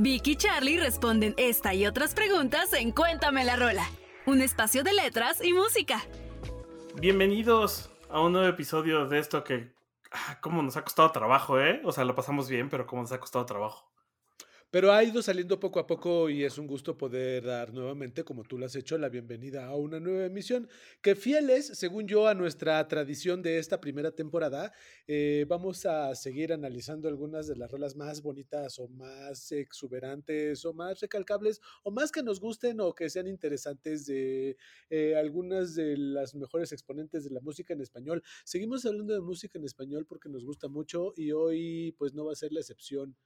Vicky y Charlie responden esta y otras preguntas en Cuéntame la Rola, un espacio de letras y música. Bienvenidos a un nuevo episodio de esto que, ah, como nos ha costado trabajo, ¿eh? O sea, lo pasamos bien, pero cómo nos ha costado trabajo. Pero ha ido saliendo poco a poco y es un gusto poder dar nuevamente, como tú lo has hecho, la bienvenida a una nueva emisión que fieles, según yo, a nuestra tradición de esta primera temporada, eh, vamos a seguir analizando algunas de las rolas más bonitas o más exuberantes o más recalcables o más que nos gusten o que sean interesantes de eh, algunas de las mejores exponentes de la música en español. Seguimos hablando de música en español porque nos gusta mucho y hoy pues no va a ser la excepción.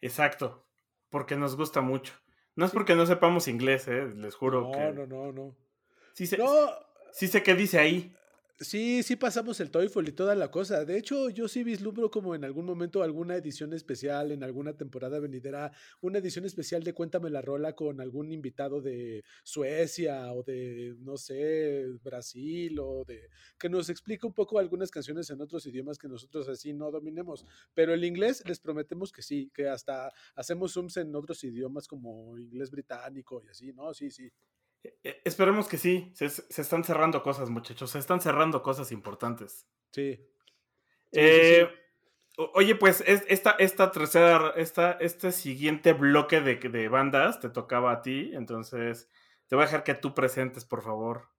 Exacto, porque nos gusta mucho. No es porque no sepamos inglés, ¿eh? les juro que. No, no, no, no. Sí sé, sí sé qué dice ahí. Sí, sí pasamos el TOEFL y toda la cosa. De hecho, yo sí vislumbro como en algún momento alguna edición especial, en alguna temporada venidera, una edición especial de Cuéntame la Rola con algún invitado de Suecia o de, no sé, Brasil o de... que nos explique un poco algunas canciones en otros idiomas que nosotros así no dominemos. Pero el inglés les prometemos que sí, que hasta hacemos zooms en otros idiomas como inglés británico y así, ¿no? Sí, sí. Eh, esperemos que sí. Se, están cerrando cosas, muchachos. Se están cerrando cosas importantes. Sí. Eh, oye, pues esta, esta tercera, esta, este siguiente bloque de, de bandas te tocaba a ti. Entonces, te voy a dejar que tú presentes, por favor.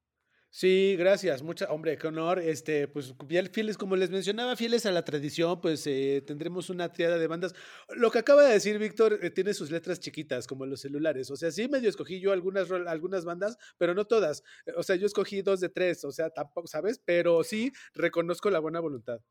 Sí, gracias. Mucha, hombre, qué honor. Este, pues fieles, como les mencionaba, fieles a la tradición, pues eh, tendremos una triada de bandas. Lo que acaba de decir Víctor eh, tiene sus letras chiquitas, como los celulares. O sea, sí medio escogí yo algunas, algunas bandas, pero no todas. O sea, yo escogí dos de tres, o sea, tampoco, ¿sabes? Pero sí reconozco la buena voluntad.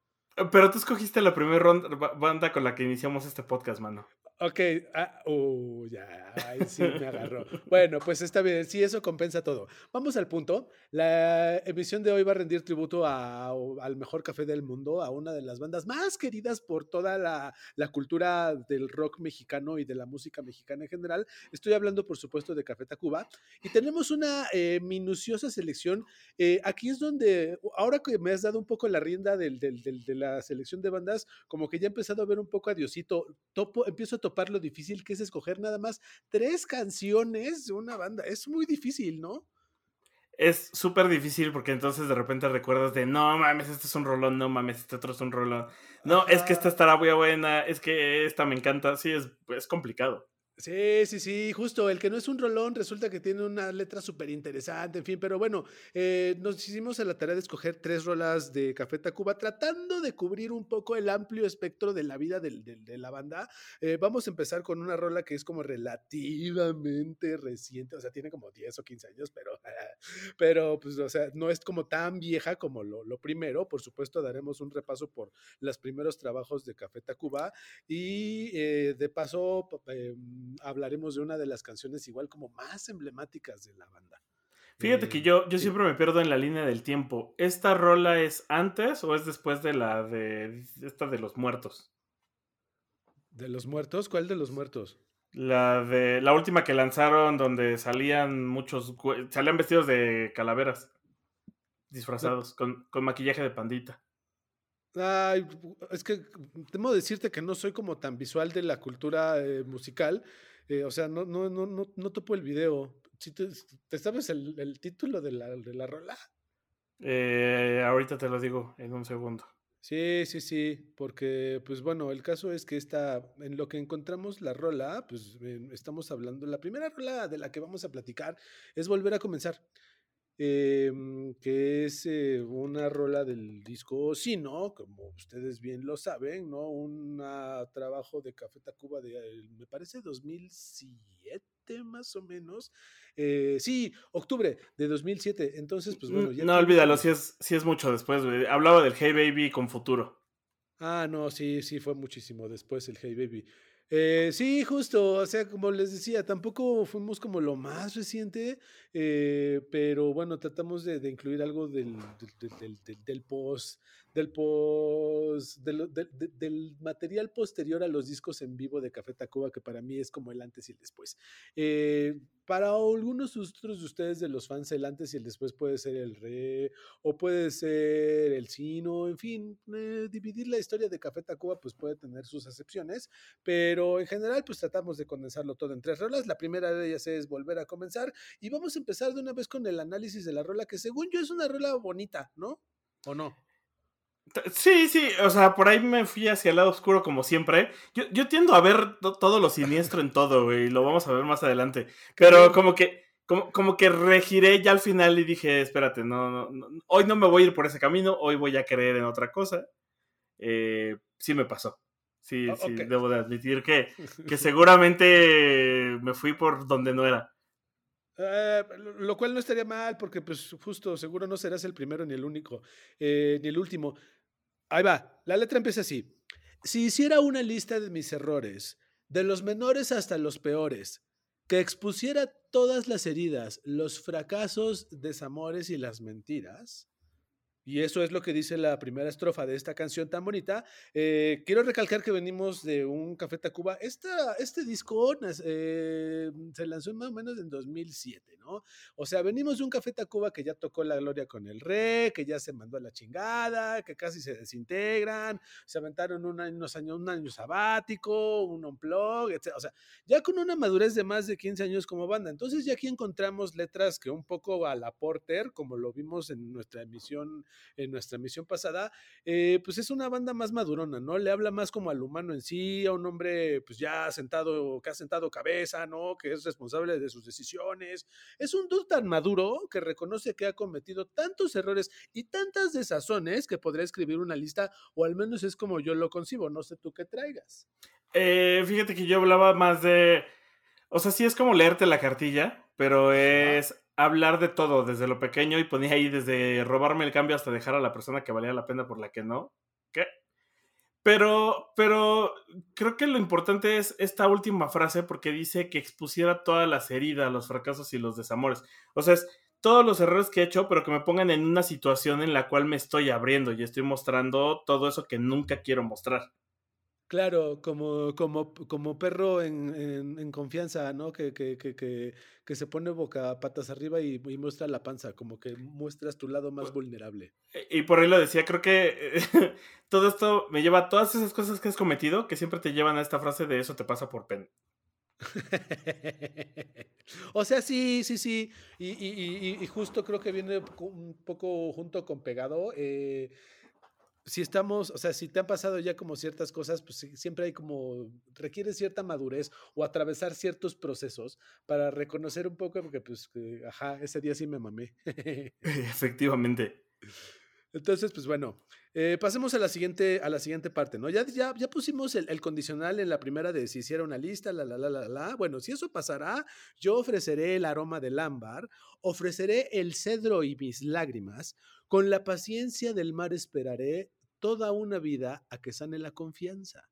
Pero tú escogiste la primera banda con la que iniciamos este podcast, mano. Ok, ah, uh, ya, sí me agarró. bueno, pues está bien, sí, eso compensa todo. Vamos al punto. La emisión de hoy va a rendir tributo al mejor café del mundo, a una de las bandas más queridas por toda la, cultura del rock mexicano y de la música mexicana en general. Estoy hablando, por supuesto, de Café Tacuba. Y tenemos una eh, minuciosa selección. Eh, aquí es donde, ahora que me has dado un poco la rienda del, de la selección de bandas, como que ya he empezado a ver un poco a Diosito. Topo, empiezo a topar lo difícil que es escoger nada más tres canciones de una banda. Es muy difícil, ¿no? Es súper difícil porque entonces de repente recuerdas de no mames, este es un rolón, no mames, este otro es un rolón. No, es que esta estará muy buena, es que esta me encanta. Sí, es, es complicado. Sí, sí, sí, justo, el que no es un rolón resulta que tiene una letra súper interesante, en fin, pero bueno, eh, nos hicimos a la tarea de escoger tres rolas de Café Tacuba, tratando de cubrir un poco el amplio espectro de la vida de la banda. Eh, vamos a empezar con una rola que es como relativamente reciente, o sea, tiene como 10 o 15 años, pero, pero pues, o sea, no es como tan vieja como lo, lo primero. Por supuesto, daremos un repaso por los primeros trabajos de Café Tacuba y eh, de paso hablaremos de una de las canciones igual como más emblemáticas de la banda. Fíjate que eh, yo, yo siempre me pierdo en la línea del tiempo. ¿Esta rola es antes o es después de la de esta de los muertos? ¿De los muertos? ¿Cuál de los muertos? La de la última que lanzaron donde salían muchos salían vestidos de calaveras disfrazados con, con maquillaje de pandita. Ay, es que temo decirte que no soy como tan visual de la cultura eh, musical. Eh, o sea, no, no, no, no, no topo el video. te, sabes el, título de la, de la rola? Eh, ahorita te lo digo en un segundo. Sí, sí, sí, porque pues bueno, el caso es que está, en lo que encontramos la rola, pues estamos hablando, la primera rola de la que vamos a platicar es Volver a Comenzar. Em, que es eh, una rola del disco Sino, como ustedes bien lo saben, ¿no? Un trabajo de Café Tacuba de, me parece, 2007 más o menos. Eh, sí, octubre de 2007. Entonces, pues bueno. Ya no, olvídalo, si es, si es mucho después. Hablaba del Hey Baby con futuro. Ah, no, sí, sí, fue muchísimo después el Hey Baby. Eh, sí, justo, o sea, como les decía, tampoco fuimos como lo más reciente, eh, pero bueno, tratamos de, de incluir algo del, del, del, del, del post, del material posterior a los discos en vivo de Café Tacuba, que para mí es como el antes y el después. Eh, para algunos otros de ustedes, de los fans, el antes y el después puede ser el re, o puede ser el sino, en fin, eh, dividir la historia de Café Tacuba pues puede tener sus excepciones, pero en general pues tratamos de condensarlo todo en tres rolas. La primera de ellas es volver a comenzar y vamos a empezar de una vez con el análisis de la rola, que según yo es una rola bonita, ¿no? ¿O no? Sí, sí, o sea, por ahí me fui hacia el lado oscuro como siempre. Yo, yo tiendo a ver todo lo siniestro en todo, güey, y lo vamos a ver más adelante. Pero como que, como, como que regiré ya al final y dije, espérate, no, no, no, hoy no me voy a ir por ese camino, hoy voy a creer en otra cosa. Eh, sí me pasó. Sí, oh, sí, okay. debo de admitir que, que seguramente me fui por donde no era. Uh, lo cual no estaría mal porque pues justo seguro no serás el primero ni el único, eh, ni el último. Ahí va, la letra empieza así. Si hiciera una lista de mis errores, de los menores hasta los peores, que expusiera todas las heridas, los fracasos, desamores y las mentiras, y eso es lo que dice la primera estrofa de esta canción tan bonita. Eh, quiero recalcar que venimos de un Café Tacuba. Este disco eh, se lanzó más o menos en 2007, ¿no? O sea, venimos de un Café Tacuba que ya tocó la gloria con el rey, que ya se mandó a la chingada, que casi se desintegran, se aventaron un año, unos años, un año sabático, un unplug, etc. O sea, ya con una madurez de más de 15 años como banda. Entonces ya aquí encontramos letras que un poco a la Porter, como lo vimos en nuestra emisión en nuestra emisión pasada, eh, pues es una banda más madurona, ¿no? Le habla más como al humano en sí, a un hombre pues ya sentado, que ha sentado cabeza, ¿no? Que es responsable de sus decisiones. Es un dude tan maduro que reconoce que ha cometido tantos errores y tantas desazones que podría escribir una lista, o al menos es como yo lo concibo, no sé tú qué traigas. Eh, fíjate que yo hablaba más de, o sea, sí es como leerte la cartilla, pero es hablar de todo, desde lo pequeño, y ponía ahí desde robarme el cambio hasta dejar a la persona que valía la pena por la que no. ¿Qué? Pero, pero creo que lo importante es esta última frase porque dice que expusiera todas las heridas, los fracasos y los desamores. O sea, es todos los errores que he hecho, pero que me pongan en una situación en la cual me estoy abriendo y estoy mostrando todo eso que nunca quiero mostrar. Claro, como, como, como perro en, en, en confianza, ¿no? Que, que, que, que, se pone boca patas arriba y, y, muestra la panza, como que muestras tu lado más vulnerable. Y por ahí lo decía, creo que todo esto me lleva a todas esas cosas que has cometido que siempre te llevan a esta frase de eso te pasa por pen. o sea, sí, sí, sí. Y, y, y, justo creo que viene un poco junto con pegado. Eh, si estamos, o sea, si te han pasado ya como ciertas cosas, pues siempre hay como, requiere cierta madurez o atravesar ciertos procesos para reconocer un poco, porque pues, ajá, ese día sí me mamé. Efectivamente. Entonces, pues bueno, eh, pasemos a la siguiente, a la siguiente parte, ¿no? Ya, ya, ya pusimos el, el, condicional en la primera de si hiciera una lista, la, la, la, la, la. Bueno, si eso pasará, yo ofreceré el aroma del ámbar, ofreceré el cedro y mis lágrimas, con la paciencia del mar esperaré toda una vida a que sane la confianza.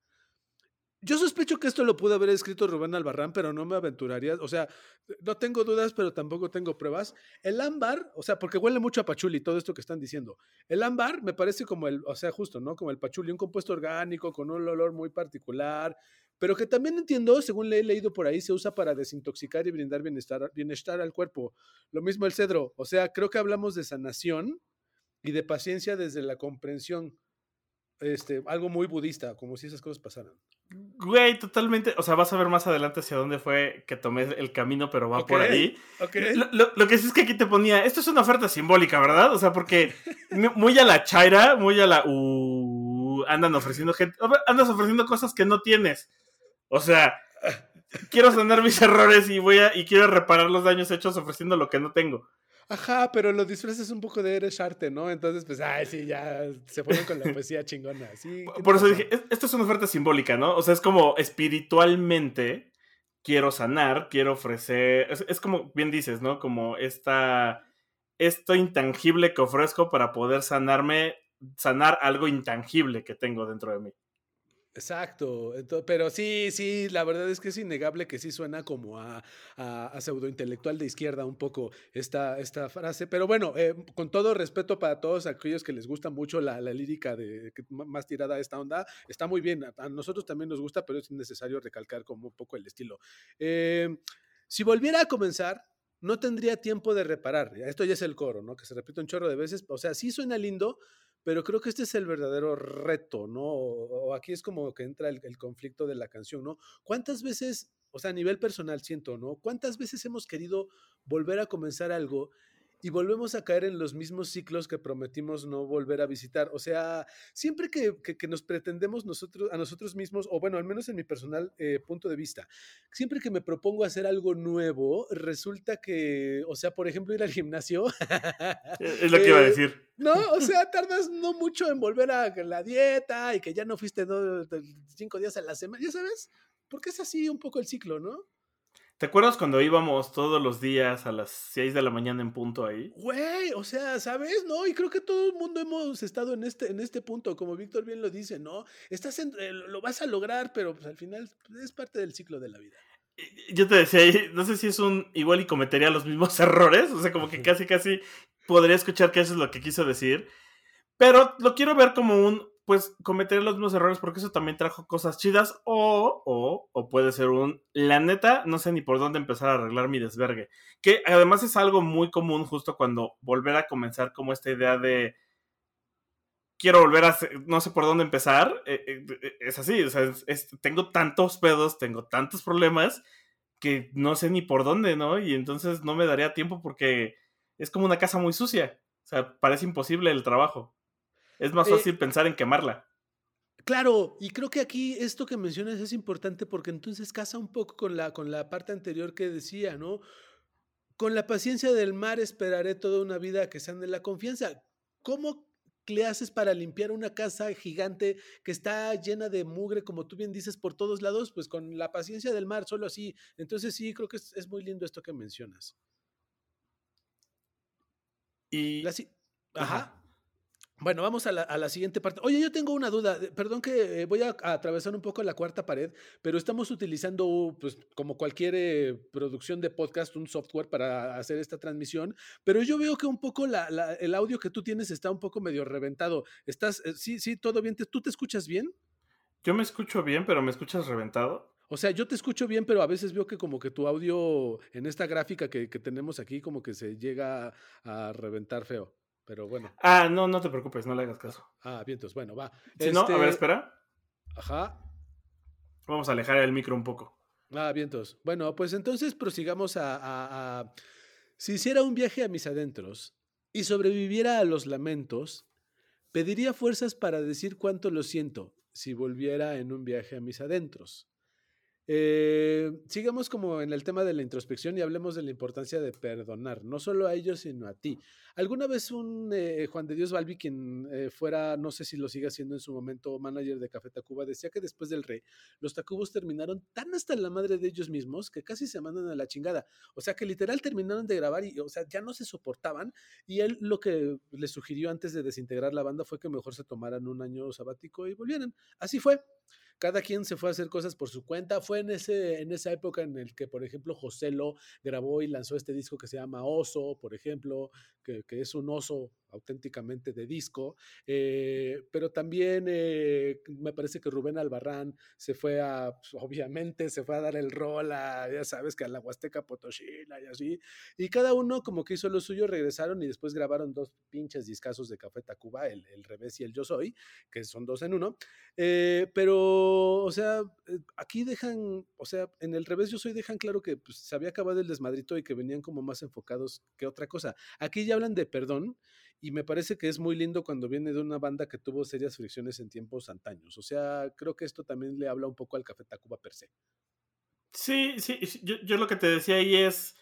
Yo sospecho que esto lo pudo haber escrito Rubén Albarrán, pero no me aventuraría. O sea, no tengo dudas, pero tampoco tengo pruebas. El ámbar, o sea, porque huele mucho a pachuli todo esto que están diciendo. El ámbar me parece como el, o sea, justo, ¿no? Como el pachuli, un compuesto orgánico con un olor muy particular, pero que también entiendo, según le he leído por ahí, se usa para desintoxicar y brindar bienestar, bienestar al cuerpo. Lo mismo el cedro. O sea, creo que hablamos de sanación y de paciencia desde la comprensión este, algo muy budista, como si esas cosas pasaran. Güey, totalmente. O sea, vas a ver más adelante hacia dónde fue que tomé el camino, pero va okay, por ahí. Okay. Lo, lo, lo, que sí es que aquí te ponía, esto es una oferta simbólica, ¿verdad? O sea, porque muy a la chaira, muy a la... Uh, andan ofreciendo gente, andas ofreciendo cosas que no tienes. O sea, quiero sanar mis errores y voy a y quiero reparar los daños hechos ofreciendo lo que no tengo. Ajá, pero lo disfraces un poco de eres arte, ¿no? Entonces, pues, ay, sí, ya se ponen con la poesía chingona. Sí, Por eso dije, esto es una oferta simbólica, ¿no? O sea, es como espiritualmente quiero sanar, quiero ofrecer. Es, es como bien dices, ¿no? Como esta. Esto intangible que ofrezco para poder sanarme, sanar algo intangible que tengo dentro de mí. Exacto, pero sí, sí, la verdad es que es innegable que sí suena como a, a, pseudointelectual de izquierda un poco esta, esta frase, pero bueno, eh, con todo respeto para todos aquellos que les gusta mucho la, lírica de más tirada a esta onda, está muy bien, a, nosotros también nos gusta, pero es necesario recalcar como un poco el estilo. Eh, si volviera a comenzar, no tendría tiempo de reparar, esto ya es el coro, ¿no? Que se repite un chorro de veces, o sea, sí suena lindo, pero creo que este es el verdadero reto, ¿no? O, aquí es como que entra el, el, conflicto de la canción, ¿no? ¿Cuántas veces, o sea, a nivel personal siento, ¿no? ¿Cuántas veces hemos querido volver a comenzar algo y volvemos a caer en los mismos ciclos que prometimos no volver a visitar. O sea, siempre que, nos pretendemos nosotros, a nosotros mismos, o bueno, al menos en mi personal eh, punto de vista, siempre que me propongo hacer algo nuevo, resulta que, o sea, por ejemplo, ir al gimnasio. es lo que iba a eh, decir. No, o sea, tardas no mucho en volver a la dieta y que ya no fuiste cinco días a la semana, ya sabes, porque es así un poco el ciclo, ¿no? ¿Te acuerdas cuando íbamos todos los días a las 6 de la mañana en punto ahí? Güey, o sea, ¿sabes? No, y creo que todo el mundo hemos estado en este, en este punto, como Víctor bien lo dice, ¿no? Estás en, eh, lo vas a lograr, pero pues al final es parte del ciclo de la vida. Yo te decía, no sé si es un igual y cometería los mismos errores, o sea, como que casi casi podría escuchar que eso es lo que quiso decir, pero lo quiero ver como un pues cometer los mismos errores porque eso también trajo cosas chidas o, o, o puede ser un, la neta, no sé ni por dónde empezar a arreglar mi desvergue, que además es algo muy común justo cuando volver a comenzar como esta idea de quiero volver a, no sé por dónde empezar, eh, eh, eh, es así, o sea, tengo tantos pedos, tengo tantos problemas que no sé ni por dónde, ¿no? Y entonces no me daría tiempo porque es como una casa muy sucia, o sea, parece imposible el trabajo. Es más eh, fácil pensar en quemarla. Claro, y creo que aquí esto que mencionas es importante porque entonces casa un poco con la, con la parte anterior que decía, ¿no? Con la paciencia del mar esperaré toda una vida que sean de la confianza. ¿Cómo le haces para limpiar una casa gigante que está llena de mugre, como tú bien dices, por todos lados? Pues con la paciencia del mar, solo así. Entonces sí, creo que es, muy lindo esto que mencionas. Y... Ajá. Bueno, vamos a la, siguiente parte. Oye, yo tengo una duda. Perdón que eh, voy a, atravesar un poco la cuarta pared, pero estamos utilizando, pues, como cualquier eh, producción de podcast, un software para hacer esta transmisión. Pero yo veo que un poco el audio que tú tienes está un poco medio reventado. ¿Estás, eh, sí, sí, todo bien? ¿Tú te escuchas bien? Yo me escucho bien, pero ¿me escuchas reventado? O sea, yo te escucho bien, pero a veces veo que como que tu audio en esta gráfica que, que tenemos aquí como que se llega a reventar feo. Pero bueno. Ah, no, no te preocupes, no le hagas caso. Ah, vientos, bueno, va. Si no, a ver, este espera. Ajá. Vamos a alejar el micro un poco. Ah, vientos. Bueno, pues entonces prosigamos a, a... Si hiciera un viaje a mis adentros y sobreviviera a los lamentos, pediría fuerzas para decir cuánto lo siento si volviera en un viaje a mis adentros. Eh, sigamos como en el tema de la introspección y hablemos de la importancia de perdonar, no solo a ellos, sino a ti. Alguna vez un eh, Juan de Dios Balbi, quien eh, fuera, no sé si lo sigue haciendo en su momento, manager de Café Tacuba, decía que después del rey, los Tacubos terminaron tan hasta la madre de ellos mismos que casi se mandan a la chingada. O sea que literal terminaron de grabar y, o sea, ya no se soportaban. Y él lo que le sugirió antes de desintegrar la banda fue que mejor se tomaran un año sabático y volvieran. Así fue cada quien se fue a hacer cosas por su cuenta. Fue en, ese, en esa época en el que, por ejemplo, José Lo grabó y lanzó este disco que se llama Oso, por ejemplo, que, es un oso auténticamente de disco, eh, pero también eh, me parece que Rubén Albarrán se fue a, pues, obviamente, se fue a dar el rol a, ya sabes, que a la Huasteca Potosina y así, y cada uno como que hizo lo suyo, regresaron y después grabaron dos pinches discazos de Café Tacuba, el, el revés y el Yo Soy, que son dos en uno, eh, pero, o sea, aquí dejan, o sea, en el revés Yo Soy dejan claro que pues, se había acabado el desmadrito y que venían como más enfocados que otra cosa. Aquí ya hablan de perdón y me parece que es muy lindo cuando viene de una banda que tuvo serias fricciones en tiempos antaños. O sea, creo que esto también le habla un poco al Café Tacuba per se. Sí, sí, yo, lo que te decía ahí es,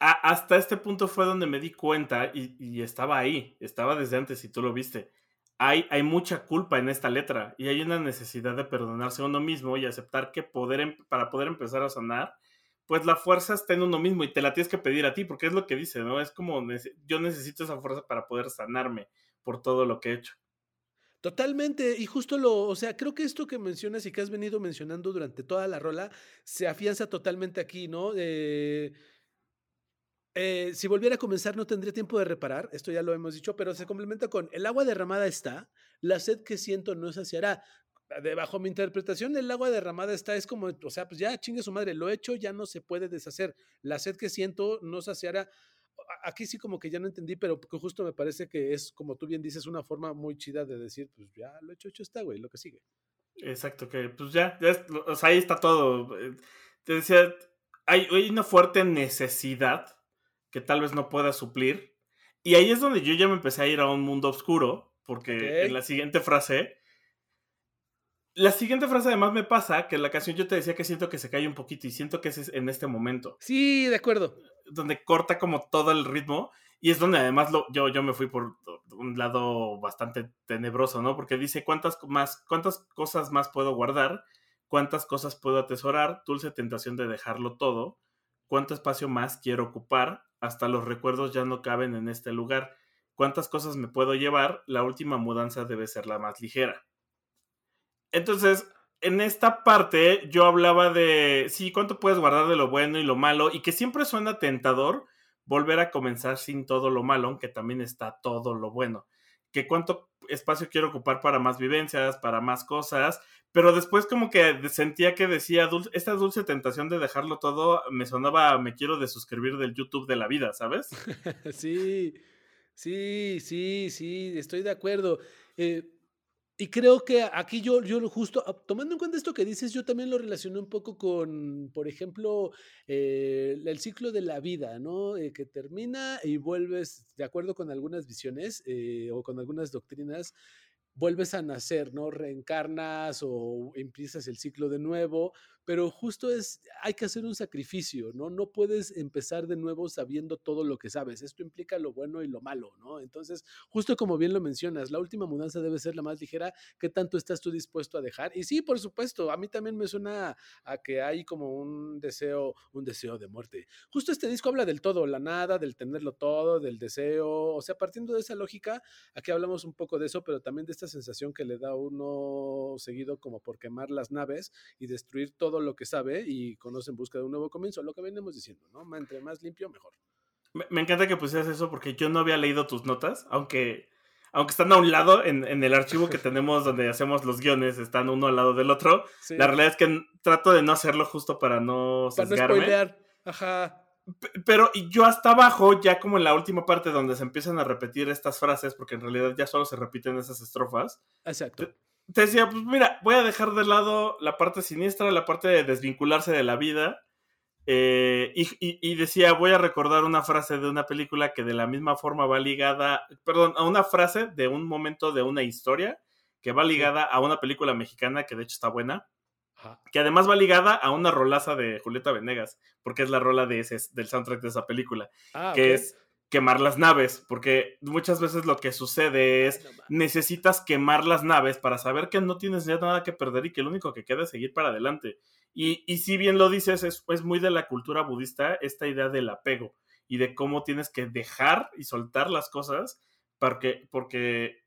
hasta este punto fue donde me di cuenta y, estaba ahí, estaba desde antes y tú lo viste. Hay, mucha culpa en esta letra y hay una necesidad de perdonarse a uno mismo y aceptar que em, para poder empezar a sanar pues la fuerza está en uno mismo y te la tienes que pedir a ti, porque es lo que dice, ¿no? Es como yo necesito esa fuerza para poder sanarme por todo lo que he hecho. Totalmente, y justo lo, o sea, creo que esto que mencionas y que has venido mencionando durante toda la rola se afianza totalmente aquí, ¿no? Eh, eh, si volviera a comenzar no tendría tiempo de reparar, esto ya lo hemos dicho, pero se complementa con el agua derramada está, la sed que siento no saciará. Bajo mi interpretación, el agua derramada está, es como, o sea, pues ya chingue su madre, lo hecho ya no se puede deshacer. La sed que siento no saciará aquí sí como que ya no entendí, pero justo me parece que es, como tú bien dices, una forma muy chida de decir, pues ya lo hecho, hecho está, güey, lo que sigue. Exacto, que pues ya, ya o sea, ahí está todo. Eh, te decía, hay, hay, una fuerte necesidad que tal vez no pueda suplir. Y ahí es donde yo ya me empecé a ir a un mundo oscuro, porque en la siguiente frase... La siguiente frase además me pasa que en la canción yo te decía que siento que se cae un poquito y siento que es en este momento. Sí, de acuerdo donde corta como todo el ritmo y es donde además lo, yo, yo me fui por un lado bastante tenebroso, ¿no? Porque dice cuántas, más, cuántas cosas más puedo guardar, cuántas cosas puedo atesorar, dulce tentación de dejarlo todo, cuánto espacio más quiero ocupar, hasta los recuerdos ya no caben en este lugar, cuántas cosas me puedo llevar, la última mudanza debe ser la más ligera. Entonces, en esta parte yo hablaba de, sí, cuánto puedes guardar de lo bueno y lo malo, y que siempre suena tentador volver a comenzar sin todo lo malo, aunque también está todo lo bueno. Que cuánto espacio quiero ocupar para más vivencias, para más cosas, pero después como que sentía que decía, esta dulce tentación de dejarlo todo me sonaba, me quiero desuscribir del YouTube de la vida, ¿sabes? sí, sí, sí, sí, estoy de acuerdo. Eh, y creo que aquí yo, yo justo, ah, tomando en cuenta esto que dices, yo también lo relacioné un poco con, por ejemplo, eh, el ciclo de la vida, ¿no? Eh, que termina y vuelves, de acuerdo con algunas visiones o con algunas doctrinas, vuelves a nacer, ¿no? Reencarnas o empiezas el ciclo de nuevo, pero justo es, hay que hacer un sacrificio, ¿no? No puedes empezar de nuevo sabiendo todo lo que sabes. Esto implica lo bueno y lo malo, ¿no? Entonces, justo como bien lo mencionas, la última mudanza debe ser la más ligera. ¿Qué tanto estás tú dispuesto a dejar? Y sí, por supuesto, a mí también me suena a que hay como un deseo, un deseo de muerte. Justo este disco habla del todo, la nada, del tenerlo todo, del deseo. O sea, partiendo de esa lógica, aquí hablamos un poco de eso, pero también de esta sensación que le da uno seguido como por quemar las naves y destruir todo lo que sabe y conoce en busca de un nuevo comienzo, lo que venimos diciendo, ¿no? Entre más limpio, mejor. Me, encanta que pusieras eso porque yo no había leído tus notas, aunque, aunque están a un lado en, el archivo que tenemos donde hacemos los guiones, están uno al lado del otro. La realidad es que trato de no hacerlo justo para no sesgarme. Para no Ajá. Pero yo hasta abajo, ya como en la última parte donde se empiezan a repetir estas frases, porque en realidad ya solo se repiten esas estrofas. Exacto te decía, pues mira, voy a dejar de lado la parte siniestra, la parte de desvincularse de la vida. Eh, y, decía, voy a recordar una frase de una película que de la misma forma va ligada, perdón, a una frase de un momento de una historia que va ligada a una película mexicana que de hecho está buena, que además va ligada a una rolaza de Julieta Venegas, porque es la rola de ese, del soundtrack de esa película, ah, que es quemar las naves, porque muchas veces lo que sucede es necesitas quemar las naves para saber que no tienes ya nada que perder y que lo único que queda es seguir para adelante. Y, si bien lo dices, es, es muy de la cultura budista esta idea del apego y de cómo tienes que dejar y soltar las cosas porque, porque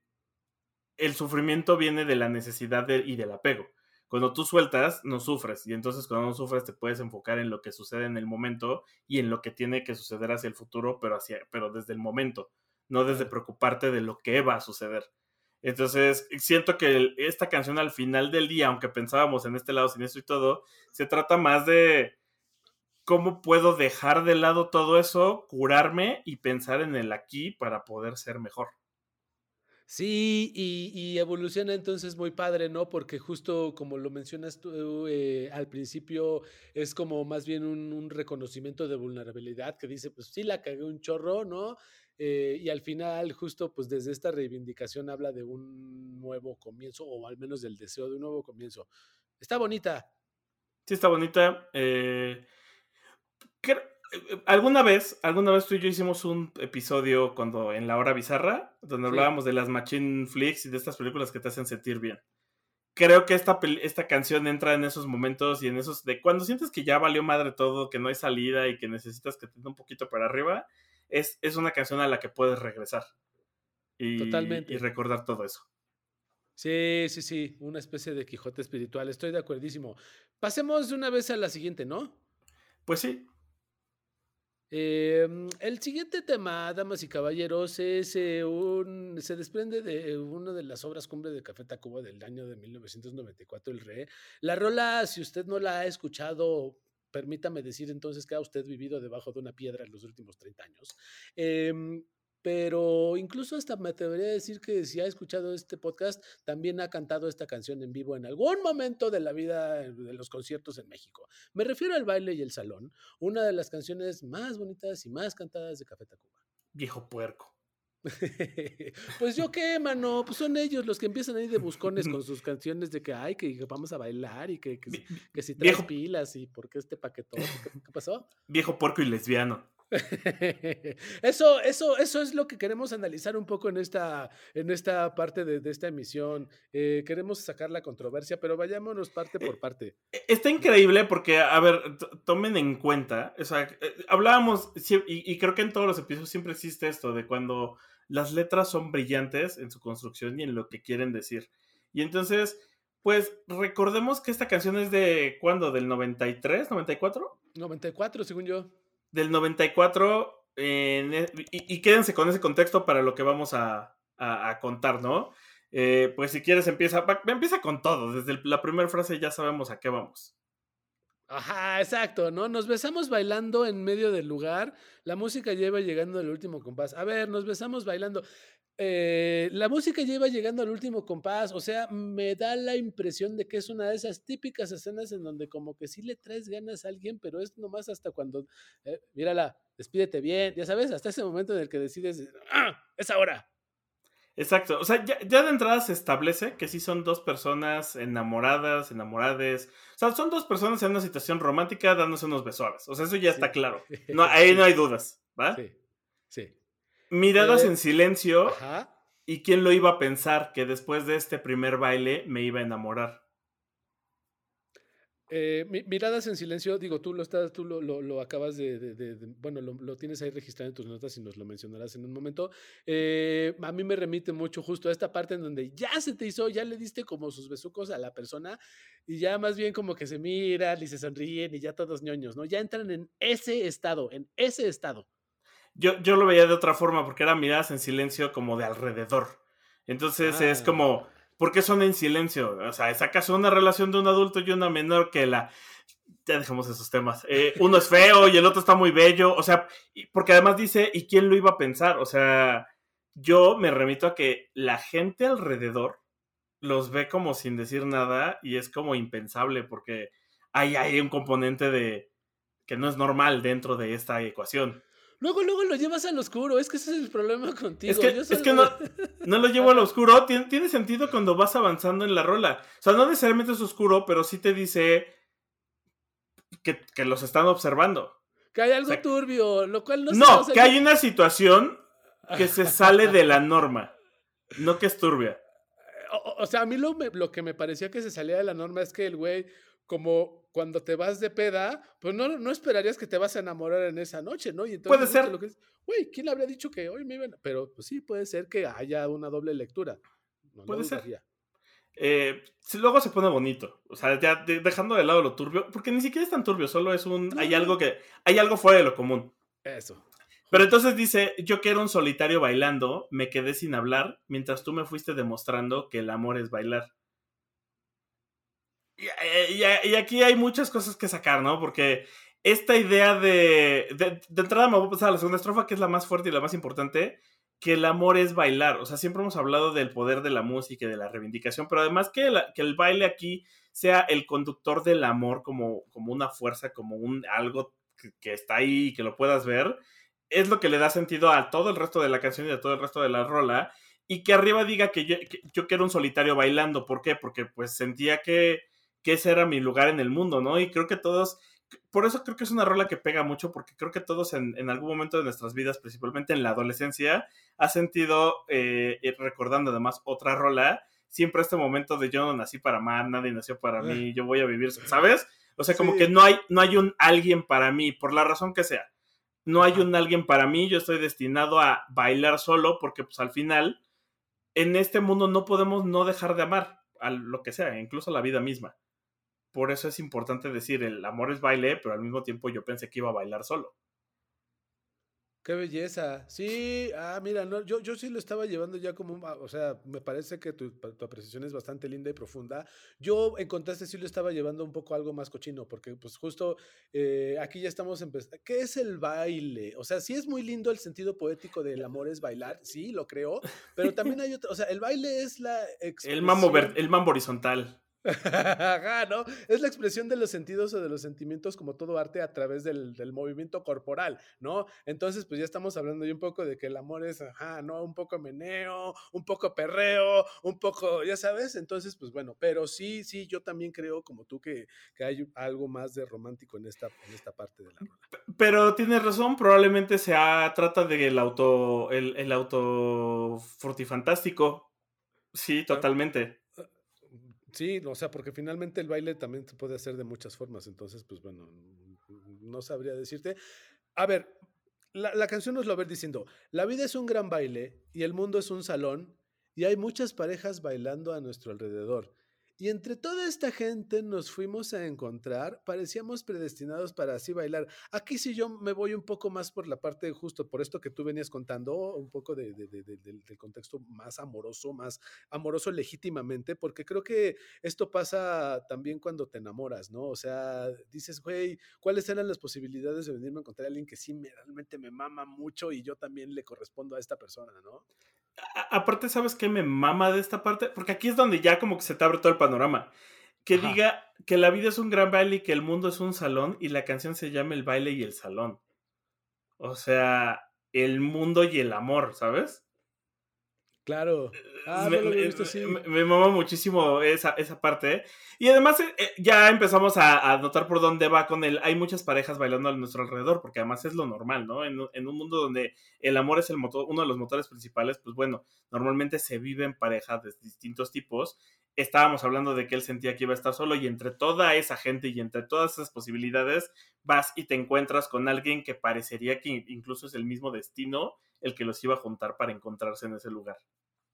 el sufrimiento viene de la necesidad y del apego. Cuando tú sueltas, no sufres. Y entonces cuando no sufres te puedes enfocar en lo que sucede en el momento y en lo que tiene que suceder hacia el futuro, pero, hacia, pero desde el momento, no desde preocuparte de lo que va a suceder. Entonces, siento que esta canción al final del día, aunque pensábamos en este lado sin eso y todo, se trata más de cómo puedo dejar de lado todo eso, curarme y pensar en el aquí para poder ser mejor. Sí, y, evoluciona entonces muy padre, ¿no? Porque justo como lo mencionas tú eh, al principio, es como más bien un, reconocimiento de vulnerabilidad que dice, pues sí, la cagué un chorro, ¿no? Eh, y al final, justo pues desde esta reivindicación habla de un nuevo comienzo, o al menos del deseo de un nuevo comienzo. Está bonita. Sí, está bonita. Eh, alguna vez, alguna vez tú y yo hicimos un episodio cuando en la hora bizarra, donde hablábamos de las machine flicks y de estas películas que te hacen sentir bien. Creo que esta, esta canción entra en esos momentos y en esos de cuando sientes que ya valió madre todo, que no hay salida y que necesitas que te dé un poquito para arriba, es, es una canción a la que puedes regresar. Y, Totalmente. Y recordar todo eso. Sí, sí, sí, una especie de Quijote espiritual, estoy de acuerdísimo. Pasemos de una vez a la siguiente, ¿no? Pues sí. Em, el siguiente tema, damas y caballeros, es eh, un, se desprende de una de las obras cumbre de Café Tacuba del año de 1994, El Re. La rola, si usted no la ha escuchado, permítame decir entonces que ha usted vivido debajo de una piedra en los últimos 30 años. Em, pero incluso hasta me atrevería a decir que si ha escuchado este podcast, también ha cantado esta canción en vivo en algún momento de la vida de los conciertos en México. Me refiero al baile y el salón, una de las canciones más bonitas y más cantadas de Café Tacuba. Viejo puerco. pues yo qué, mano, pues son ellos los que empiezan ahí de buscones con sus canciones de que ay, que vamos a bailar y que, que, si traes pilas y por qué este paquetón, ¿qué pasó? Viejo puerco y lesbiano. Eso, eso, eso es lo que queremos analizar un poco en esta, en esta parte de, esta emisión. Eh, queremos sacar la controversia, pero vayámonos parte por parte. E, está increíble porque, a ver, tomen en cuenta, o sea, eh, hablábamos, y, creo que en todos los episodios siempre existe esto de cuando las letras son brillantes en su construcción y en lo que quieren decir. Y entonces, pues recordemos que esta canción es de, ¿cuándo? ¿Del 93, 94? 94, según yo del 94, e, y, quédense con ese contexto para lo que vamos a, contar, ¿no? Eh, pues si quieres empieza, empieza con todo, desde la primera frase ya sabemos a qué vamos. Ajá, exacto, ¿no? Nos besamos bailando en medio del lugar, la música lleva llegando al último compás. A ver, nos besamos bailando. Eh, la música lleva llegando al último compás, o sea, me da la impresión de que es una de esas típicas escenas en donde como que sí le traes ganas a alguien, pero es nomás hasta cuando, eh, mírala, despídete bien, ya sabes, hasta ese momento en el que decides, ¡ah! Es ahora. Exacto, o sea, ya, de entrada se establece que sí son dos personas enamoradas, enamorades, o sea, son dos personas en una situación romántica dándose unos besones, o sea, eso ya está claro, no, ahí no hay dudas, ¿va? Sí, sí. Miradas eh, en silencio. ¿Y quién lo iba a pensar que después de este primer baile me iba a enamorar? Eh, miradas en silencio, digo, tú lo estás, tú lo, acabas de, bueno, lo, tienes ahí registrado en tus notas y nos lo mencionarás en un momento. Eh, a mí me remite mucho justo a esta parte en donde ya se te hizo, ya le diste como sus besucos a la persona y ya más bien como que se miran y se sonríen y ya todos ñoños, ¿no? Ya entran en ese estado, en ese estado yo, yo lo veía de otra forma porque eran miradas en silencio como de alrededor. Entonces es ah. como, ¿por qué son en silencio? O sea, ¿es acaso una relación de un adulto y una menor que la... Ya dejemos esos temas. Eh, uno es feo y el otro está muy bello. O sea, porque además dice, ¿y quién lo iba a pensar? O sea, yo me remito a que la gente alrededor los ve como sin decir nada y es como impensable porque hay, hay un componente de que no es normal dentro de esta ecuación. Luego, luego lo llevas al oscuro. Es que ese es el problema contigo. Es que, es que no, no, lo llevo al oscuro. Tiene, tiene, sentido cuando vas avanzando en la rola. O sea, no necesariamente es oscuro, pero sí te dice que, que los están observando. Que hay algo turbio, lo cual no No, que hay una situación que se sale de la norma. No que es turbia. O, sea, a mí lo, lo que me parecía que se salía de la norma es que el güey, como cuando te vas de peda, pues no, no esperarías que te vas a enamorar en esa noche, ¿no? Y entonces puede ser. Lo que güey, ¿quién le habría dicho que hoy me iban? Pero pues sí, puede ser que haya una doble lectura. puede ser. Eh, luego se pone bonito. O sea, ya dejando de lado lo turbio, porque ni siquiera es tan turbio, solo es un. Hay algo que. Hay algo fuera de lo común. Eso. Pero entonces dice: Yo que era un solitario bailando, me quedé sin hablar, mientras tú me fuiste demostrando que el amor es bailar. Eh, y, aquí hay muchas cosas que sacar, ¿no? Porque esta idea de, de, entrada me voy a pasar a la segunda estrofa, que es la más fuerte y la más importante, que el amor es bailar. O sea, siempre hemos hablado del poder de la música y de la reivindicación, pero además que, que el baile aquí sea el conductor del amor como, como una fuerza, como un algo que, está ahí y que lo puedas ver, es lo que le da sentido a todo el resto de la canción y a todo el resto de la rola. Y que arriba diga que yo, que yo quiero un solitario bailando. ¿Por qué? Porque pues sentía que que ese era mi lugar en el mundo, ¿no? Y creo que todos, por eso creo que es una rola que pega mucho, porque creo que todos en, algún momento de nuestras vidas, principalmente en la adolescencia, ha sentido, eh, recordando además otra rola, siempre este momento de yo no nací para más, nadie nació para mí, yo voy a vivir, ¿sabes? O sea, como que no hay, no hay un alguien para mí, por la razón que sea. No hay un alguien para mí, yo estoy destinado a bailar solo porque pues al final en este mundo no podemos no dejar de amar a lo que sea, incluso a la vida misma. Por eso es importante decir, el amor es baile, pero al mismo tiempo yo pensé que iba a bailar solo. Qué belleza. Sí, ah, mira, no, yo, yo sí lo estaba llevando ya como, o sea, me parece que tu, apreciación es bastante linda y profunda. Yo en contraste sí lo estaba llevando un poco algo más cochino, porque pues justo eh, aquí ya estamos empezando. ¿Qué es el baile? O sea, sí es muy lindo el sentido poético del amor es bailar, sí, lo creo, pero también hay otro, o sea, el baile es la... El mambo, el mambo horizontal. ¿No? Es la expresión de los sentidos o de los sentimientos como todo arte a través del, movimiento corporal, ¿no? Entonces, pues ya estamos hablando ya un poco de que el amor es, ajá, ¿no? Un poco meneo, un poco perreo, un poco, ya sabes, entonces, pues bueno, pero sí, sí, yo también creo como tú que, hay algo más de romántico en esta, en esta parte de la rola. Pero tienes razón, probablemente se trata del auto, el, el auto frutifantástico. Sí, totalmente. Sí, o sea, porque finalmente el baile también se puede hacer de muchas formas, entonces, pues bueno, no sabría decirte. A ver, la, la canción nos lo va ver diciendo, la vida es un gran baile y el mundo es un salón y hay muchas parejas bailando a nuestro alrededor. Y entre toda esta gente nos fuimos a encontrar, parecíamos predestinados para así bailar. Aquí sí yo me voy un poco más por la parte justo, por esto que tú venías contando, un poco de, del contexto más amoroso, más amoroso legítimamente, porque creo que esto pasa también cuando te enamoras, ¿no? O sea, dices, güey, ¿cuáles eran las posibilidades de venirme a encontrar a alguien que sí me, realmente me mama mucho y yo también le correspondo a esta persona, ¿no? aparte, ¿sabes qué me mama de esta parte? Porque aquí es donde ya como que se te abre todo el panorama. Que diga que la vida es un gran baile y que el mundo es un salón y la canción se llama El baile y el salón. O sea, el mundo y el amor, ¿sabes? Claro. Ah, me, me, mama muchísimo esa, esa parte. Y además eh, eh, ya empezamos a, notar por dónde va con él. Hay muchas parejas bailando a nuestro alrededor, porque además es lo normal, ¿no? En, en, un mundo donde el amor es el motor, uno de los motores principales, pues bueno, normalmente se vive en parejas de distintos tipos. Estábamos hablando de que él sentía que iba a estar solo y entre toda esa gente y entre todas esas posibilidades vas y te encuentras con alguien que parecería que incluso es el mismo destino el que los iba a juntar para encontrarse en ese lugar.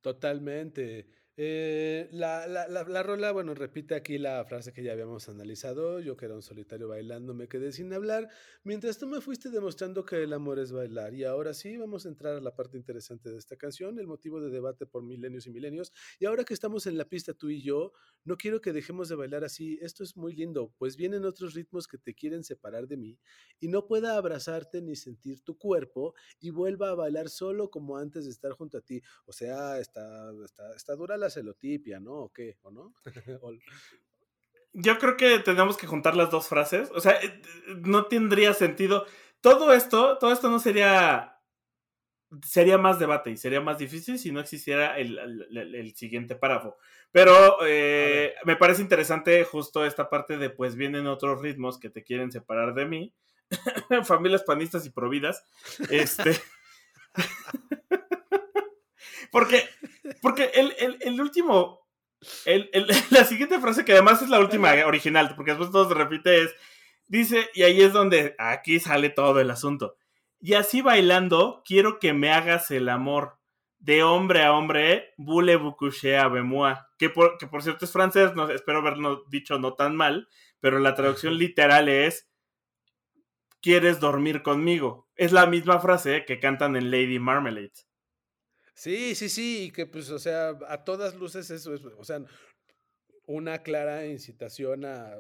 Totalmente. Eh, la, la, la, rola, bueno, repite aquí la frase que ya habíamos analizado. Yo que era un solitario bailando me quedé sin hablar, mientras tú me fuiste demostrando que el amor es bailar. Y ahora sí, vamos a entrar a la parte interesante de esta canción, el motivo de debate por milenios y milenios. Y ahora que estamos en la pista tú y yo, no quiero que dejemos de bailar así. Esto es muy lindo, pues vienen otros ritmos que te quieren separar de mí y no pueda abrazarte ni sentir tu cuerpo y vuelva a bailar solo como antes de estar junto a ti. O sea, está, está, está dura la celotipia, ¿no? ¿O qué? ¿O no? Yo creo que tenemos que juntar las dos frases. O sea, eh, no tendría sentido. Todo esto, todo esto no sería. Sería más debate y sería más difícil si no existiera el, siguiente párrafo. Pero eh, me parece interesante justo esta parte de pues vienen otros ritmos que te quieren separar de mí. Familias panistas y providas. Este. Porque, porque el, el, último, el, la siguiente frase, que además es la última original, porque después todo se repite, es, dice, y ahí es donde aquí sale todo el asunto. Y así bailando, quiero que me hagas el amor de hombre a hombre, bule bukushé a que por, que por cierto es francés, no, espero haberlo dicho no tan mal, pero la traducción literal es, ¿quieres dormir conmigo? Es la misma frase que cantan en Lady Marmalade. Sí, sí, sí, y que pues, o sea, a todas luces eso es, o sea, una clara incitación a,